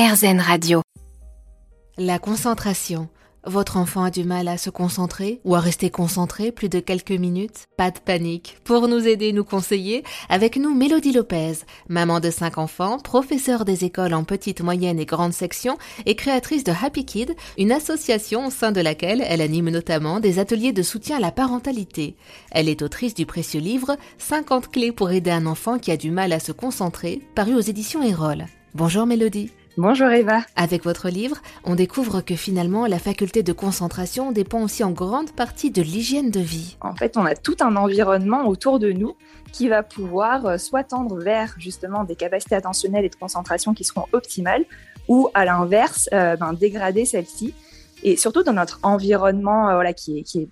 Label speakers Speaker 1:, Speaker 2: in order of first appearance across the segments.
Speaker 1: RZN Radio.
Speaker 2: La concentration. Votre enfant a du mal à se concentrer ou à rester concentré plus de quelques minutes? Pas de panique. Pour nous aider, nous conseiller, avec nous Mélodie Lopez, maman de cinq enfants, professeure des écoles en petite, moyenne et grande section et créatrice de Happy Kid, une association au sein de laquelle elle anime notamment des ateliers de soutien à la parentalité. Elle est autrice du précieux livre 50 clés pour aider un enfant qui a du mal à se concentrer, paru aux éditions Erol. Bonjour Mélodie.
Speaker 3: Bonjour Eva.
Speaker 2: Avec votre livre, on découvre que finalement la faculté de concentration dépend aussi en grande partie de l'hygiène de vie.
Speaker 3: En fait, on a tout un environnement autour de nous qui va pouvoir euh, soit tendre vers justement des capacités attentionnelles et de concentration qui seront optimales, ou à l'inverse, euh, ben, dégrader celles-ci. Et surtout dans notre environnement euh, voilà, qui, qui,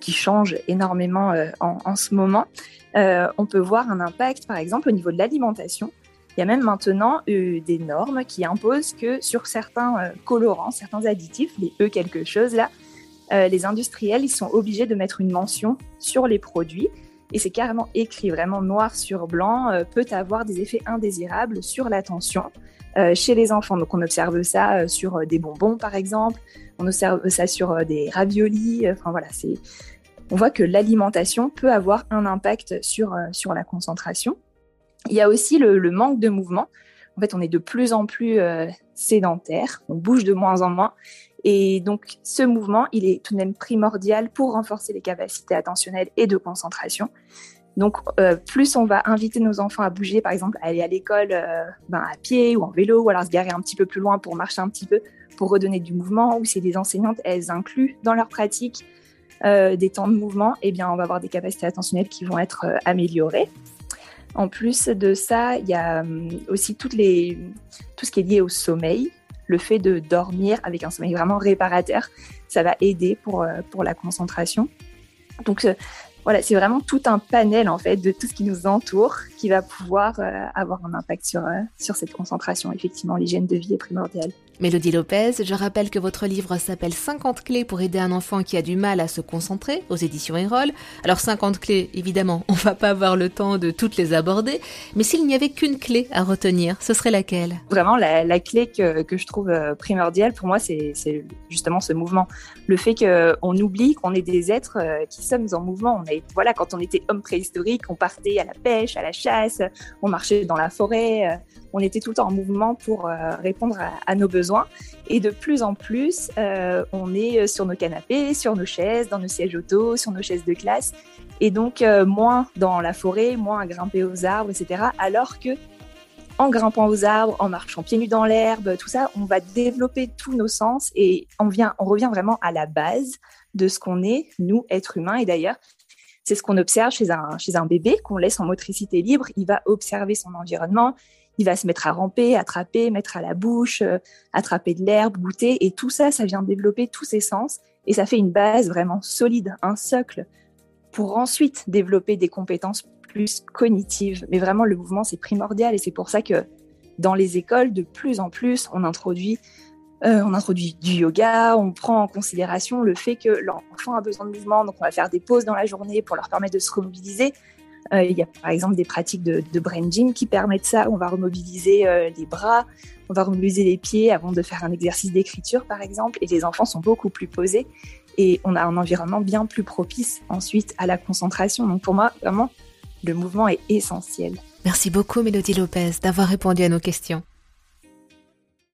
Speaker 3: qui, change énormément en, en, ce moment, on peut voir un impact, par exemple, au niveau de l'alimentation. Il y a même maintenant euh, des normes qui imposent que sur certains euh, colorants, certains additifs, les E quelque chose là, euh, les industriels ils sont obligés de mettre une mention sur les produits et c'est carrément écrit vraiment noir sur blanc peut avoir des effets indésirables sur l'attention chez les enfants. Donc on observe ça sur des bonbons par exemple, on observe ça sur des raviolis. Enfin voilà, on voit que l'alimentation peut avoir un impact sur sur la concentration. Il y a aussi le, manque de mouvement. En fait, on est de plus en plus euh, sédentaire, on bouge de moins en moins. Et donc, ce mouvement, il est tout de même primordial pour renforcer les capacités attentionnelles et de concentration. Donc, euh, plus on va inviter nos enfants à bouger, par exemple, à aller à l'école euh, ben, à pied ou en vélo, ou alors se garer un petit peu plus loin pour marcher un petit peu, pour redonner du mouvement, ou si des enseignantes, elles incluent dans leur pratique des temps de mouvement, eh bien, on va avoir des capacités attentionnelles qui vont être améliorées. En plus de ça, il y a hum, aussi tout ce qui est lié au sommeil. Le fait de dormir avec un sommeil vraiment réparateur, ça va aider pour, euh, pour la concentration. Donc euh, voilà, c'est vraiment tout un panel en fait de tout ce qui nous entoure qui va pouvoir euh, avoir un impact sur, sur cette concentration. Effectivement, l'hygiène de vie est primordiale.
Speaker 2: Mélodie Lopez, je rappelle que votre livre s'appelle 50 clés pour aider un enfant qui a du mal à se concentrer aux éditions Erol. Alors 50 clés, évidemment, on va pas avoir le temps de toutes les aborder, mais s'il n'y avait qu'une clé à retenir, ce serait laquelle?
Speaker 3: Vraiment, la, clé que, que, je trouve euh, primordiale pour moi, c'est justement ce mouvement. Le fait qu'on oublie qu'on est des êtres euh, qui sommes en mouvement. On voilà, quand on était homme préhistorique, on partait à la pêche, à la chasse, on marchait dans la forêt, euh, on était tout le temps en mouvement pour répondre à, nos besoins et de plus en plus, euh, on est euh, sur nos canapés, sur nos chaises, dans nos sièges auto, sur nos chaises de classe. Et donc, euh, moins dans la forêt, moins à grimper aux arbres, etc. Alors que en grimpant aux arbres, en marchant pieds nus dans l'herbe, tout ça, on va développer tous nos sens et on, on revient vraiment à la base de ce qu'on est, nous, êtres humains. Et d'ailleurs, c'est ce qu'on observe chez un, bébé qu'on laisse en motricité libre. Il va observer son environnement, il va se mettre à ramper, attraper, mettre à la bouche, euh, attraper de l'herbe, goûter. Et tout ça, ça vient développer tous ses sens. Et ça fait une base vraiment solide, un socle, pour ensuite développer des compétences plus cognitives. Mais vraiment, le mouvement, c'est primordial. Et c'est pour ça que dans les écoles, de plus en plus, on introduit, euh, on introduit du yoga, on prend en considération le fait que l'enfant a besoin de mouvement. Donc, on va faire des pauses dans la journée pour leur permettre de se remobiliser. Euh, il y a par exemple des pratiques de, de brain gym qui permettent ça. On va remobiliser euh, les bras, on va remobiliser les pieds avant de faire un exercice d'écriture par exemple. Et les enfants sont beaucoup plus posés et on a un environnement bien plus propice ensuite à la concentration. Donc pour moi, vraiment, le mouvement est essentiel.
Speaker 2: Merci beaucoup Mélodie Lopez d'avoir répondu à nos questions.